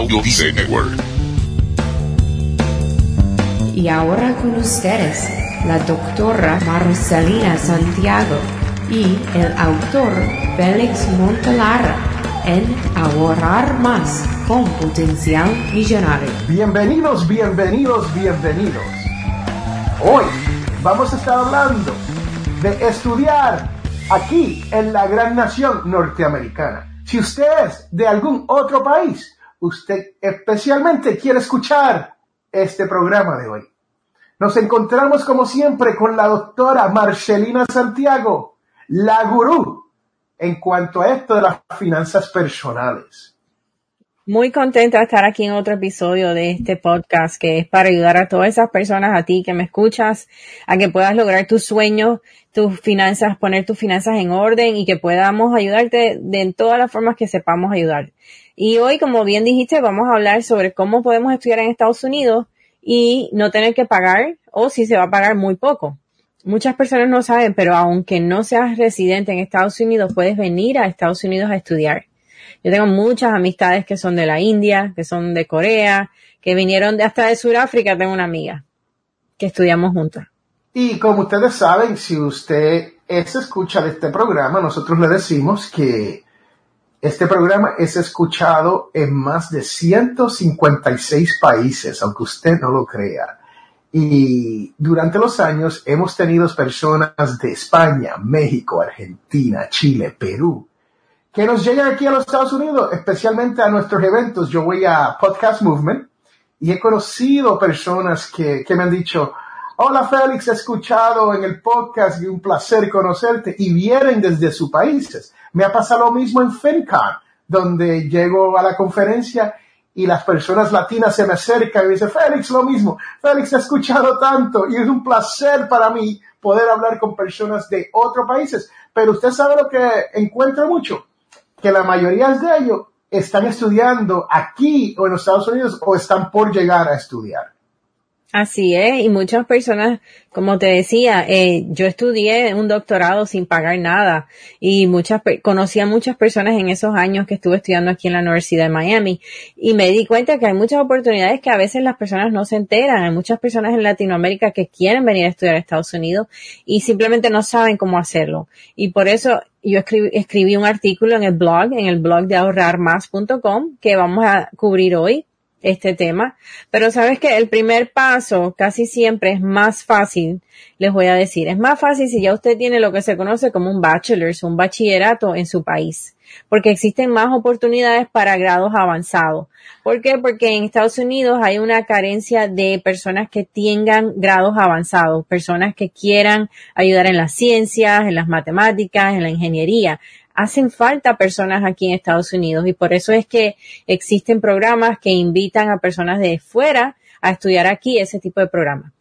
Audio Dice Network. Y ahora con ustedes, la doctora Marcelina Santiago y el autor Félix Montelara en Ahorrar Más con Potencial Millonario. Bienvenidos, bienvenidos, bienvenidos. Hoy vamos a estar hablando de estudiar aquí en la gran nación norteamericana. Si usted es de algún otro país, usted especialmente quiere escuchar este programa de hoy. Nos encontramos como siempre con la doctora Marcelina Santiago, la gurú en cuanto a esto de las finanzas personales. Muy contenta de estar aquí en otro episodio de este podcast que es para ayudar a todas esas personas, a ti que me escuchas, a que puedas lograr tus sueños, tus finanzas, poner tus finanzas en orden y que podamos ayudarte de en todas las formas que sepamos ayudar. Y hoy, como bien dijiste, vamos a hablar sobre cómo podemos estudiar en Estados Unidos y no tener que pagar o si se va a pagar muy poco. Muchas personas no saben, pero aunque no seas residente en Estados Unidos, puedes venir a Estados Unidos a estudiar. Yo tengo muchas amistades que son de la India, que son de Corea, que vinieron de hasta de Sudáfrica. Tengo una amiga que estudiamos juntas. Y como ustedes saben, si usted es escucha de este programa, nosotros le decimos que este programa es escuchado en más de 156 países, aunque usted no lo crea. Y durante los años hemos tenido personas de España, México, Argentina, Chile, Perú, que nos llegan aquí a los Estados Unidos, especialmente a nuestros eventos. Yo voy a Podcast Movement y he conocido personas que, que me han dicho, hola Félix, he escuchado en el podcast y un placer conocerte y vienen desde sus países. Me ha pasado lo mismo en FinCon, donde llego a la conferencia y las personas latinas se me acercan y me dicen, Félix, lo mismo, Félix, he escuchado tanto y es un placer para mí poder hablar con personas de otros países. Pero usted sabe lo que encuentro mucho, que la mayoría de ellos están estudiando aquí o en los Estados Unidos o están por llegar a estudiar. Así es, y muchas personas, como te decía, eh, yo estudié un doctorado sin pagar nada y muchas conocí a muchas personas en esos años que estuve estudiando aquí en la Universidad de Miami y me di cuenta que hay muchas oportunidades que a veces las personas no se enteran. Hay muchas personas en Latinoamérica que quieren venir a estudiar a Estados Unidos y simplemente no saben cómo hacerlo. Y por eso yo escribí, escribí un artículo en el blog, en el blog de ahorrarmás.com que vamos a cubrir hoy este tema. Pero sabes que el primer paso casi siempre es más fácil, les voy a decir, es más fácil si ya usted tiene lo que se conoce como un bachelor's, un bachillerato en su país, porque existen más oportunidades para grados avanzados. ¿Por qué? Porque en Estados Unidos hay una carencia de personas que tengan grados avanzados, personas que quieran ayudar en las ciencias, en las matemáticas, en la ingeniería hacen falta personas aquí en Estados Unidos y por eso es que existen programas que invitan a personas de fuera a estudiar aquí ese tipo de programas.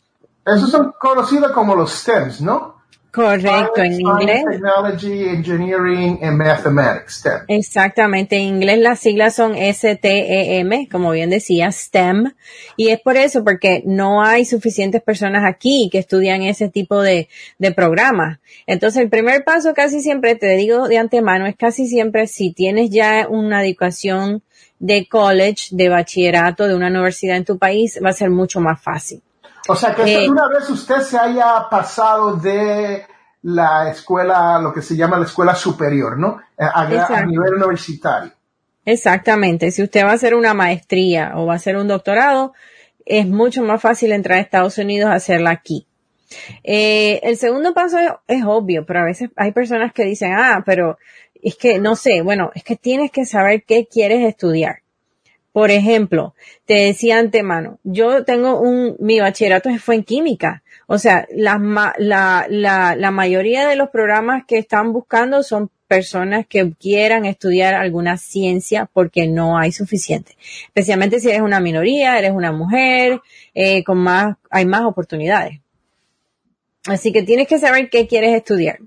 Esos son conocidos como los STEMs, ¿no? Correcto, en inglés. Technology, Engineering and Mathematics, STEM. Exactamente, en inglés las siglas son STEM, como bien decía, STEM, y es por eso, porque no hay suficientes personas aquí que estudian ese tipo de, de programas. Entonces, el primer paso casi siempre, te digo de antemano, es casi siempre si tienes ya una educación de college, de bachillerato, de una universidad en tu país, va a ser mucho más fácil. O sea, que Eh, una vez usted se haya pasado de la escuela, lo que se llama la escuela superior, ¿no? A, a nivel universitario. Exactamente. Si usted va a hacer una maestría o va a hacer un doctorado, es mucho más fácil entrar a Estados Unidos a hacerla aquí. Eh, el segundo paso es, es obvio, pero a veces hay personas que dicen, ah, pero es que no sé, bueno, es que tienes que saber qué quieres estudiar. Por ejemplo, te decía antemano, yo tengo un, mi bachillerato fue en química. O sea, la, la, la, la mayoría de los programas que están buscando son personas que quieran estudiar alguna ciencia porque no hay suficiente. Especialmente si eres una minoría, eres una mujer, eh, con más, hay más oportunidades. Así que tienes que saber qué quieres estudiar.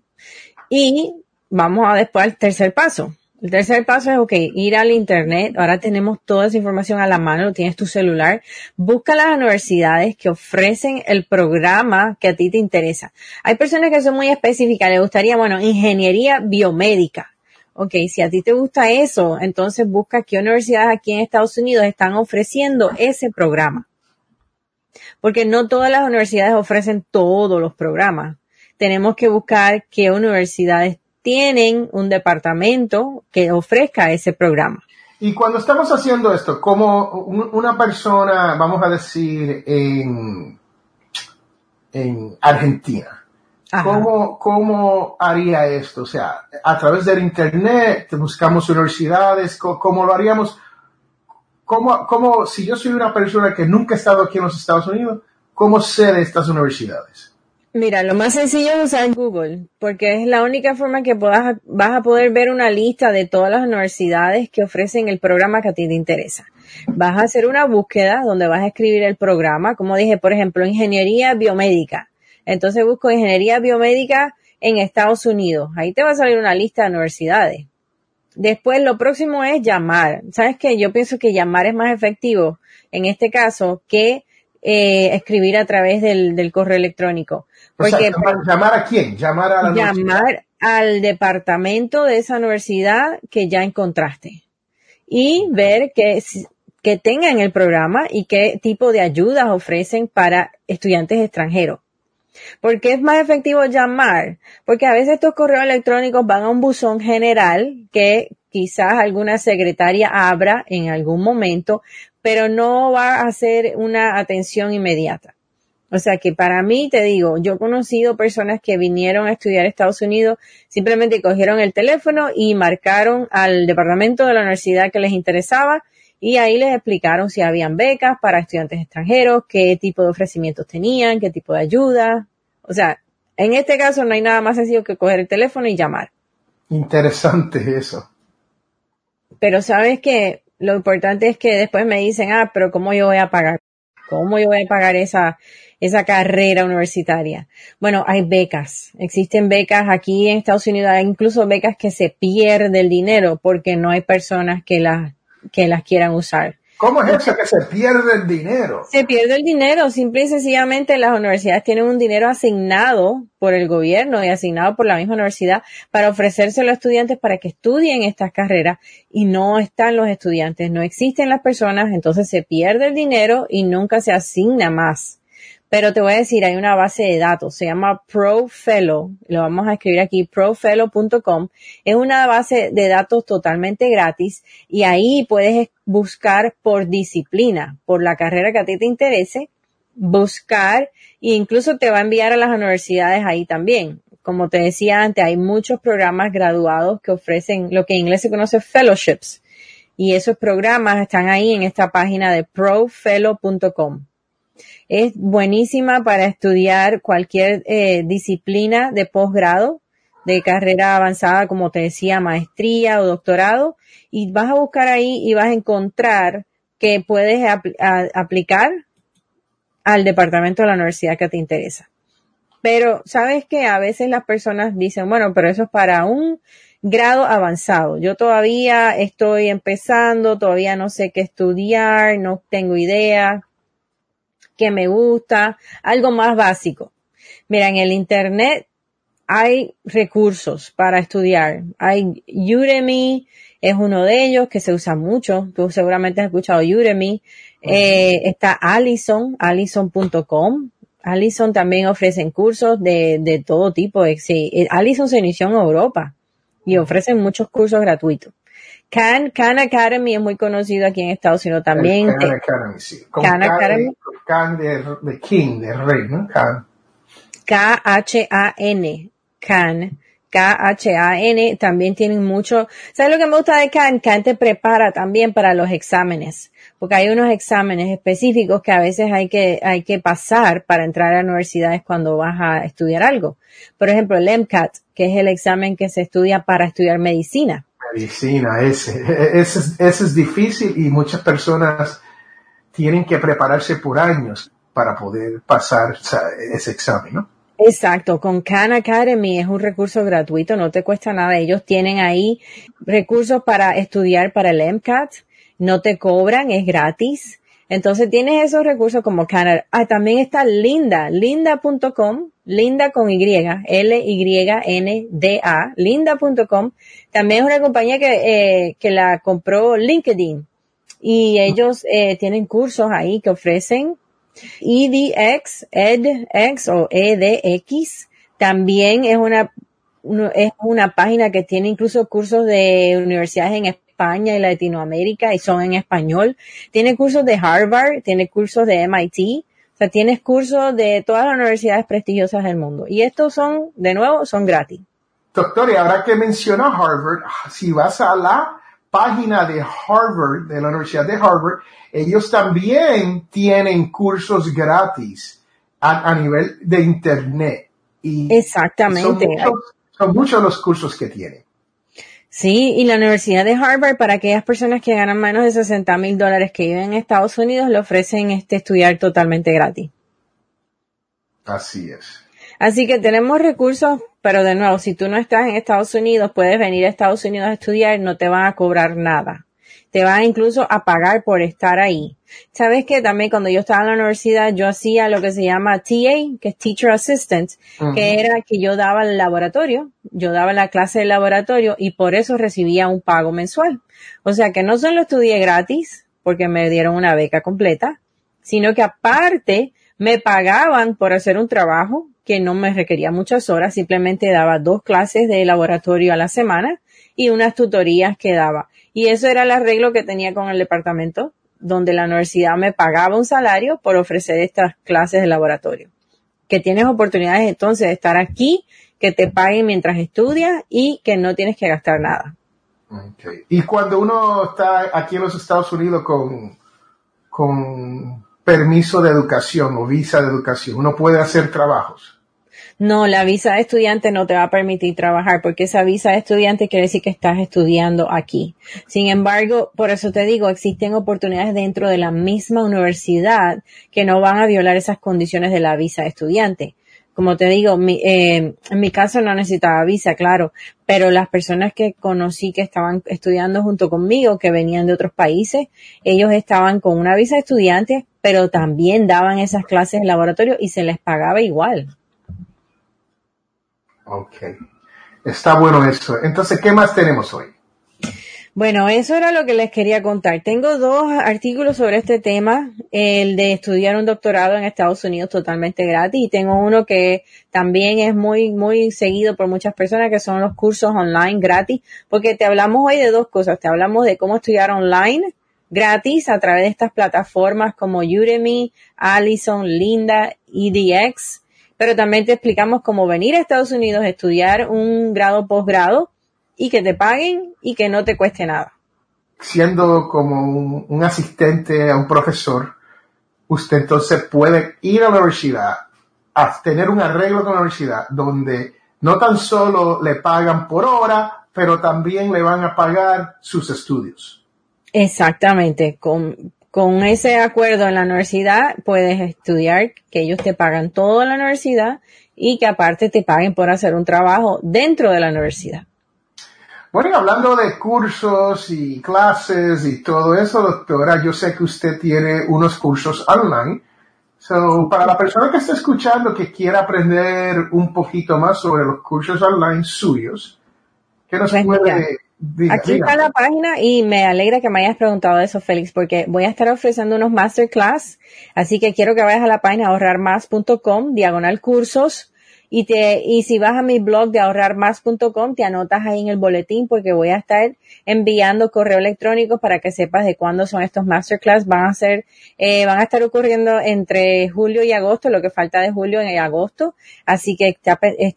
Y vamos a después al tercer paso. El tercer paso es, ok, ir al internet. Ahora tenemos toda esa información a la mano, lo tienes tu celular. Busca las universidades que ofrecen el programa que a ti te interesa. Hay personas que son muy específicas, les gustaría, bueno, ingeniería biomédica. Ok, si a ti te gusta eso, entonces busca qué universidades aquí en Estados Unidos están ofreciendo ese programa. Porque no todas las universidades ofrecen todos los programas. Tenemos que buscar qué universidades tienen un departamento que ofrezca ese programa. Y cuando estamos haciendo esto, como una persona, vamos a decir, en, en Argentina, ¿Cómo, ¿Cómo, haría esto? O sea, a través del Internet, buscamos universidades, ¿cómo, lo haríamos? ¿Cómo, ¿Cómo, si yo soy una persona que nunca ha estado aquí en los Estados Unidos, cómo sé de estas universidades? Mira, lo más sencillo es usar Google, porque es la única forma que puedas, vas a poder ver una lista de todas las universidades que ofrecen el programa que a ti te interesa. Vas a hacer una búsqueda donde vas a escribir el programa, como dije, por ejemplo, ingeniería biomédica entonces busco ingeniería biomédica en Estados Unidos. Ahí te va a salir una lista de universidades. Después lo próximo es llamar. ¿Sabes qué? Yo pienso que llamar es más efectivo en este caso que eh, escribir a través del, correo electrónico. Porque, llamar, a quién? Llamar a la Llamar al departamento de esa universidad que ya encontraste. Y ver que, que tengan el programa y qué tipo de ayudas ofrecen para estudiantes extranjeros. ¿Por qué es más efectivo llamar? Porque a veces estos correos electrónicos van a un buzón general que quizás alguna secretaria abra en algún momento, pero no va a hacer una atención inmediata. O sea que para mí, te digo, yo he conocido personas que vinieron a estudiar a Estados Unidos, simplemente cogieron el teléfono y marcaron al departamento de la universidad que les interesaba y ahí les explicaron si habían becas para estudiantes extranjeros, qué tipo de ofrecimientos tenían, qué tipo de ayuda. O sea, en este caso no hay nada más sencillo que coger el teléfono y llamar. Interesante eso. Pero sabes que lo importante es que después me dicen, ah, pero ¿cómo yo voy a pagar? ¿Cómo yo voy a pagar esa, esa carrera universitaria? Bueno, hay becas. Existen becas aquí en Estados Unidos, hay incluso becas que se pierde el dinero porque no hay personas que las que las quieran usar. ¿Cómo es eso que se pierde el dinero? Se pierde el dinero, simple y sencillamente las universidades tienen un dinero asignado por el gobierno y asignado por la misma universidad para ofrecérselo a estudiantes para que estudien estas carreras y no están los estudiantes, no existen las personas, entonces se pierde el dinero y nunca se asigna más. Pero te voy a decir, hay una base de datos, se llama ProFellow, lo vamos a escribir aquí, profellow.com. Es una base de datos totalmente gratis y ahí puedes buscar por disciplina, por la carrera que a ti te interese, buscar e incluso te va a enviar a las universidades ahí también. Como te decía antes, hay muchos programas graduados que ofrecen lo que en inglés se conoce fellowships y esos programas están ahí en esta página de profellow.com. Es buenísima para estudiar cualquier eh, disciplina de posgrado, de carrera avanzada, como te decía, maestría o doctorado, y vas a buscar ahí y vas a encontrar que puedes aplicar al departamento de la universidad que te interesa. Pero sabes que a veces las personas dicen, bueno, pero eso es para un grado avanzado. Yo todavía estoy empezando, todavía no sé qué estudiar, no tengo idea que me gusta, algo más básico. Mira, en el Internet hay recursos para estudiar. Hay Udemy, es uno de ellos que se usa mucho. Tú seguramente has escuchado Udemy. Eh, está Allison, allison.com. Allison también ofrecen cursos de, de todo tipo. Sí, eh, Allison se inició en Europa y ofrecen muchos cursos gratuitos. Khan, Khan Academy es muy conocido aquí en Estados Unidos también. Khan Academy, sí. Khan, Academy. Khan de, King, de Rey, ¿no? Khan. K-H-A-N. Khan. K-H-A-N. También tienen mucho. ¿Sabes lo que me gusta de Khan? Khan te prepara también para los exámenes. Porque hay unos exámenes específicos que a veces hay que, hay que pasar para entrar a universidades cuando vas a estudiar algo. Por ejemplo, el MCAT, que es el examen que se estudia para estudiar medicina medicina, ese, ese, ese es difícil y muchas personas tienen que prepararse por años para poder pasar ese examen, ¿no? Exacto, con Khan Academy es un recurso gratuito, no te cuesta nada. Ellos tienen ahí recursos para estudiar para el MCAT, no te cobran, es gratis. Entonces tienes esos recursos como Canada. Ah, también está Linda, linda.com, linda con Y, L-Y-N-D-A, linda.com. También es una compañía que, eh, que la compró LinkedIn y ellos eh, tienen cursos ahí que ofrecen EDX, EDX o EDX. También es una, es una página que tiene incluso cursos de universidades en España y Latinoamérica y son en español. Tiene cursos de Harvard, tiene cursos de MIT. O sea, tienes cursos de todas las universidades prestigiosas del mundo. Y estos son, de nuevo, son gratis. Doctor, y ahora que menciona Harvard, si vas a la página de Harvard, de la Universidad de Harvard, ellos también tienen cursos gratis a, nivel de Internet. Y Exactamente. Son muchos, los cursos que tienen. Sí, y la Universidad de Harvard, para aquellas personas que ganan menos de 60 mil dólares que viven en Estados Unidos, le ofrecen este estudiar totalmente gratis. Así es. Así que tenemos recursos, pero de nuevo, si tú no estás en Estados Unidos, puedes venir a Estados Unidos a estudiar, no te van a cobrar nada. Te van incluso a pagar por estar ahí. Sabes que también cuando yo estaba en la universidad, yo hacía lo que se llama TA, que es Teacher Assistant, que era que yo daba el laboratorio, yo daba la clase de laboratorio y por eso recibía un pago mensual. O sea que no solo estudié gratis, porque me dieron una beca completa, sino que aparte me pagaban por hacer un trabajo que no me requería muchas horas, simplemente daba dos clases de laboratorio a la semana y unas tutorías que daba. Y eso era el arreglo que tenía con el departamento, donde la universidad me pagaba un salario por ofrecer estas clases de laboratorio. Que tienes oportunidades entonces de estar aquí, que te paguen mientras estudias y que no tienes que gastar nada. Y cuando uno está aquí en los Estados Unidos con, con permiso de educación o visa de educación, uno puede hacer trabajos. No, la visa de estudiante no te va a permitir trabajar porque esa visa de estudiante quiere decir que estás estudiando aquí. Sin embargo, por eso te digo, existen oportunidades dentro de la misma universidad que no van a violar esas condiciones de la visa de estudiante. Como te digo, eh, en mi caso no necesitaba visa, claro, pero las personas que conocí que estaban estudiando junto conmigo, que venían de otros países, ellos estaban con una visa de estudiante, pero también daban esas clases en laboratorio y se les pagaba igual. Ok. Está bueno eso. Entonces, ¿qué más tenemos hoy? Bueno, eso era lo que les quería contar. Tengo dos artículos sobre este tema, el de estudiar un doctorado en Estados Unidos totalmente gratis y tengo uno que también es muy, muy seguido por muchas personas que son los cursos online gratis, porque te hablamos hoy de dos cosas. Te hablamos de cómo estudiar online gratis a través de estas plataformas como Udemy, Allison, Linda, EDX, pero también te explicamos cómo venir a Estados Unidos a estudiar un grado posgrado y que te paguen y que no te cueste nada. Siendo como un, asistente a un profesor, usted entonces puede ir a la universidad, a tener un arreglo con la universidad donde no tan solo le pagan por hora, pero también le van a pagar sus estudios. Exactamente, con, con ese acuerdo en la universidad puedes estudiar, que ellos te pagan todo en la universidad y que aparte te paguen por hacer un trabajo dentro de la universidad. Bueno, hablando de cursos y clases y todo eso, doctora, yo sé que usted tiene unos cursos online. So, para la persona que está escuchando que quiera aprender un poquito más sobre los cursos online suyos, ¿qué nos pues puede Aquí está la página y me alegra que me hayas preguntado eso, Félix, porque voy a estar ofreciendo unos masterclass, así que quiero que vayas a la página ahorrarmás.com, diagonal cursos, y te, y si vas a mi blog de ahorrarmás.com, te anotas ahí en el boletín porque voy a estar enviando correo electrónico para que sepas de cuándo son estos masterclass. Van a ser, eh, van a estar ocurriendo entre julio y agosto, lo que falta de julio en agosto. Así que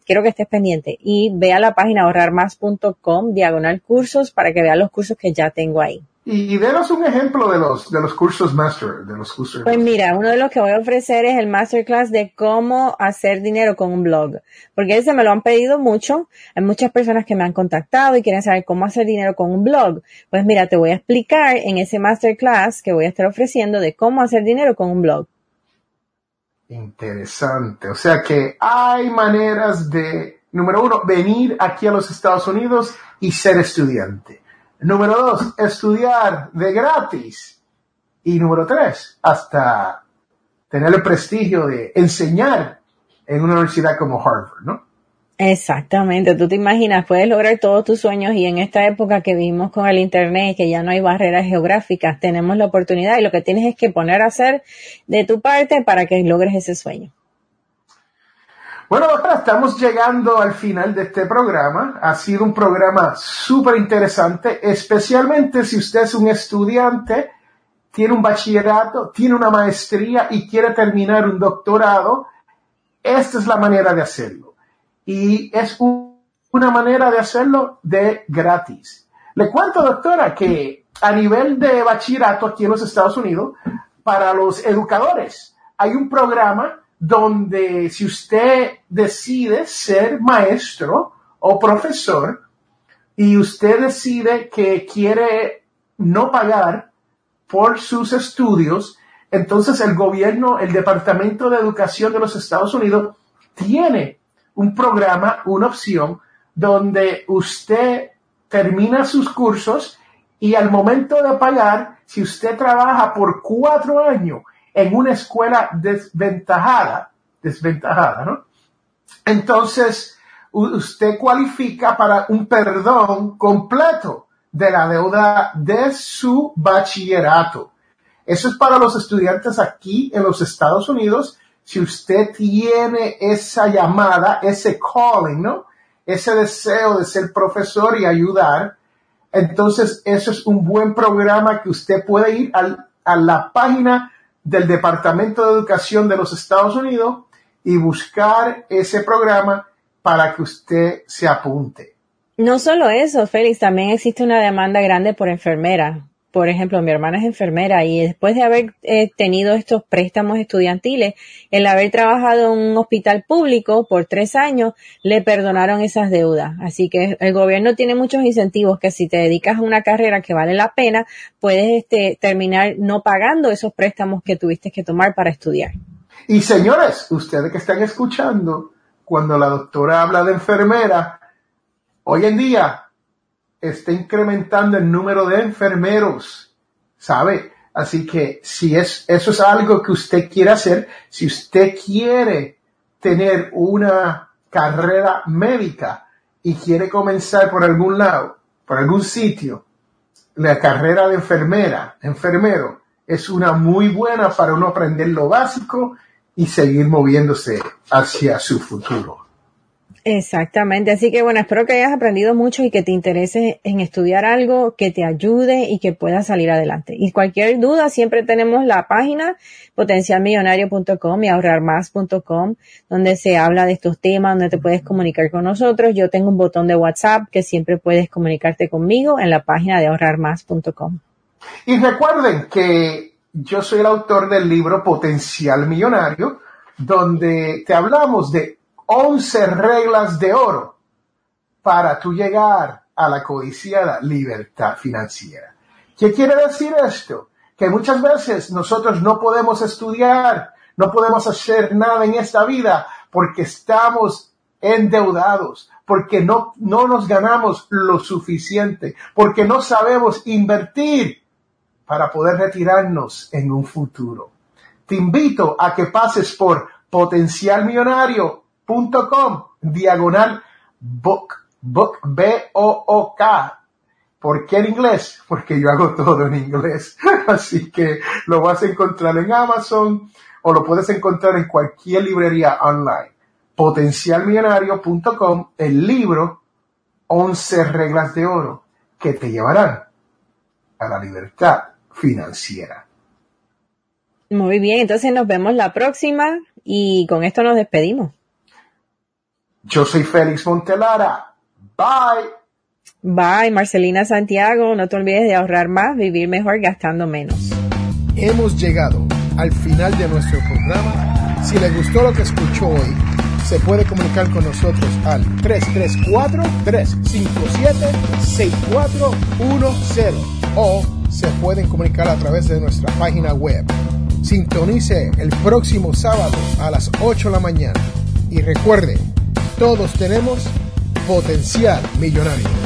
quiero que estés pendiente y ve a la página ahorrarmás.com, diagonal cursos, para que veas los cursos que ya tengo ahí. Y, denos un ejemplo de los, de los cursos master, de los cursos. Pues mira, uno de los que voy a ofrecer es el masterclass de cómo hacer dinero con un blog. Porque ese me lo han pedido mucho. Hay muchas personas que me han contactado y quieren saber cómo hacer dinero con un blog. Pues mira, te voy a explicar en ese masterclass que voy a estar ofreciendo de cómo hacer dinero con un blog. Interesante. O sea que hay maneras de, número uno, venir aquí a los Estados Unidos y ser estudiante. Número dos, estudiar de gratis Y número tres, hasta tener el prestigio de enseñar en una universidad como Harvard, ¿no? Exactamente, tú te imaginas, puedes lograr todos tus sueños y en esta época que vivimos con el Internet, que ya no hay barreras geográficas, tenemos la oportunidad y lo que tienes es que poner a hacer de tu parte para que logres ese sueño. Bueno, doctora, estamos llegando al final de este programa. Ha sido un programa súper interesante, especialmente si usted es un estudiante, tiene un bachillerato, tiene una maestría y quiere terminar un doctorado. Esta es la manera de hacerlo y es una manera de hacerlo de gratis. Le cuento, doctora, que a nivel de bachillerato aquí en los Estados Unidos, para los educadores, hay un programa donde si usted decide ser maestro o profesor y usted decide que quiere no pagar por sus estudios, entonces el gobierno, el Departamento de Educación de los Estados Unidos tiene un programa, una opción donde usted termina sus cursos y al momento de pagar, si usted trabaja por cuatro años en una escuela desventajada, desventajada, ¿no? Entonces, usted cualifica para un perdón completo de la deuda de su bachillerato. Eso es para los estudiantes aquí en los Estados Unidos si usted tiene esa llamada, ese calling, ¿no? Ese deseo de ser profesor y ayudar, entonces eso es un buen programa que usted puede ir a la página del Departamento de Educación de los Estados Unidos y buscar ese programa para que usted se apunte. No solo eso, Félix, también existe una demanda grande por enfermeras por ejemplo, mi hermana es enfermera y después de haber eh, tenido estos préstamos estudiantiles, el haber trabajado en un hospital público por tres años, le perdonaron esas deudas. Así que el gobierno tiene muchos incentivos que si te dedicas a una carrera que vale la pena, puedes este, terminar no pagando esos préstamos que tuviste que tomar para estudiar. Y señores, ustedes que están escuchando, cuando la doctora habla de enfermera, hoy en día está incrementando el número de enfermeros, ¿sabe? Así que si es, eso es algo que usted quiere hacer, si usted quiere tener una carrera médica y quiere comenzar por algún lado, por algún sitio, la carrera de enfermera, enfermero, es una muy buena para uno aprender lo básico y seguir moviéndose hacia su futuro. Exactamente, así que bueno, espero que hayas aprendido mucho y que te interese en estudiar algo que te ayude y que puedas salir adelante. Y cualquier duda, siempre tenemos la página potencialmillonario.com y ahorrarmás.com, donde se habla de estos temas, donde te puedes comunicar con nosotros. Yo tengo un botón de WhatsApp que siempre puedes comunicarte conmigo en la página de ahorrarmás.com. Y recuerden que yo soy el autor del libro Potencial Millonario, donde te hablamos de 11 reglas de oro para tú llegar a la codiciada libertad financiera. ¿Qué quiere decir esto? Que muchas veces nosotros no podemos estudiar, no podemos hacer nada en esta vida porque estamos endeudados, porque no, no nos ganamos lo suficiente, porque no sabemos invertir para poder retirarnos en un futuro. Te invito a que pases por Potencial Millonario com diagonal book, book, B-O-O-K. ¿Por qué en inglés? Porque yo hago todo en inglés. Así que lo vas a encontrar en Amazon o lo puedes encontrar en cualquier librería online. Potencialmillonario.com, el libro 11 reglas de oro que te llevarán a la libertad financiera. Muy bien, entonces nos vemos la próxima y con esto nos despedimos. Yo soy Félix Montelara. Bye. Bye, Marcelina Santiago. No te olvides de ahorrar más, vivir mejor, gastando menos. Hemos llegado al final de nuestro programa. Si le gustó lo que escuchó hoy, se puede comunicar con nosotros al 334-357-6410 o se pueden comunicar a través de nuestra página web. Sintonice el próximo sábado a las 8 de la mañana y recuerde, todos tenemos potencial millonario.